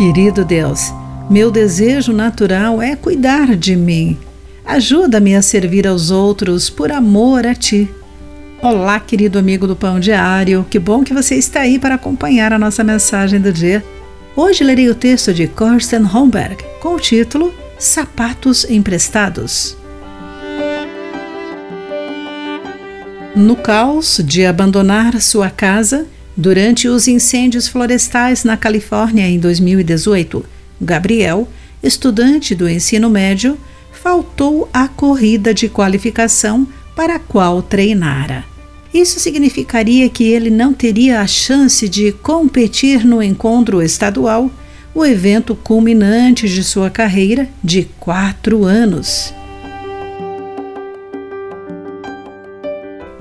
Querido Deus, meu desejo natural é cuidar de mim. Ajuda-me a servir aos outros por amor a Ti. Olá, querido amigo do Pão Diário, que bom que você está aí para acompanhar a nossa mensagem do dia. Hoje lerei o texto de Kirsten Holmberg com o título Sapatos Emprestados. No caos de abandonar sua casa, Durante os incêndios florestais na Califórnia em 2018, Gabriel, estudante do ensino médio, faltou à corrida de qualificação para a qual treinara. Isso significaria que ele não teria a chance de competir no encontro estadual, o evento culminante de sua carreira de quatro anos.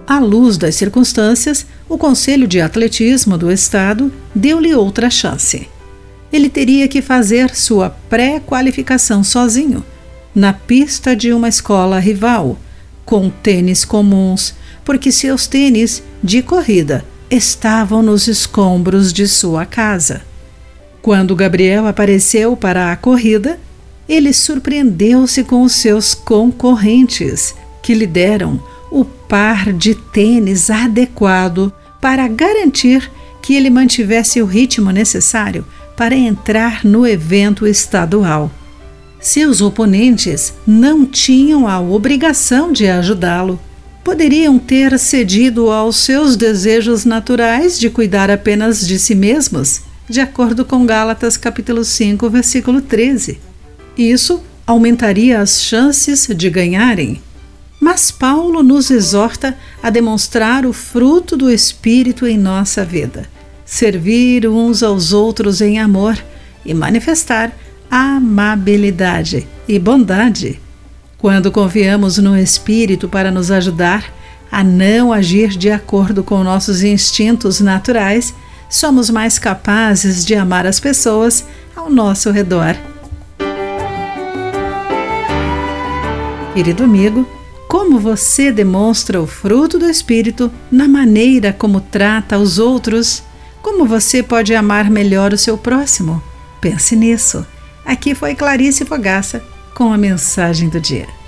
À luz das circunstâncias, o Conselho de Atletismo do Estado deu-lhe outra chance. Ele teria que fazer sua pré-qualificação sozinho, na pista de uma escola rival, com tênis comuns, porque seus tênis de corrida estavam nos escombros de sua casa. Quando Gabriel apareceu para a corrida, ele surpreendeu-se com os seus concorrentes, que lhe deram par de tênis adequado para garantir que ele mantivesse o ritmo necessário para entrar no evento estadual. Seus oponentes não tinham a obrigação de ajudá-lo. Poderiam ter cedido aos seus desejos naturais de cuidar apenas de si mesmos, de acordo com Gálatas capítulo 5, versículo 13. Isso aumentaria as chances de ganharem. Mas Paulo nos exorta a demonstrar o fruto do Espírito em nossa vida, servir uns aos outros em amor e manifestar amabilidade e bondade. Quando confiamos no Espírito para nos ajudar a não agir de acordo com nossos instintos naturais, somos mais capazes de amar as pessoas ao nosso redor. Querido amigo, como você demonstra o fruto do Espírito na maneira como trata os outros? Como você pode amar melhor o seu próximo? Pense nisso. Aqui foi Clarice Fogaça com a mensagem do dia.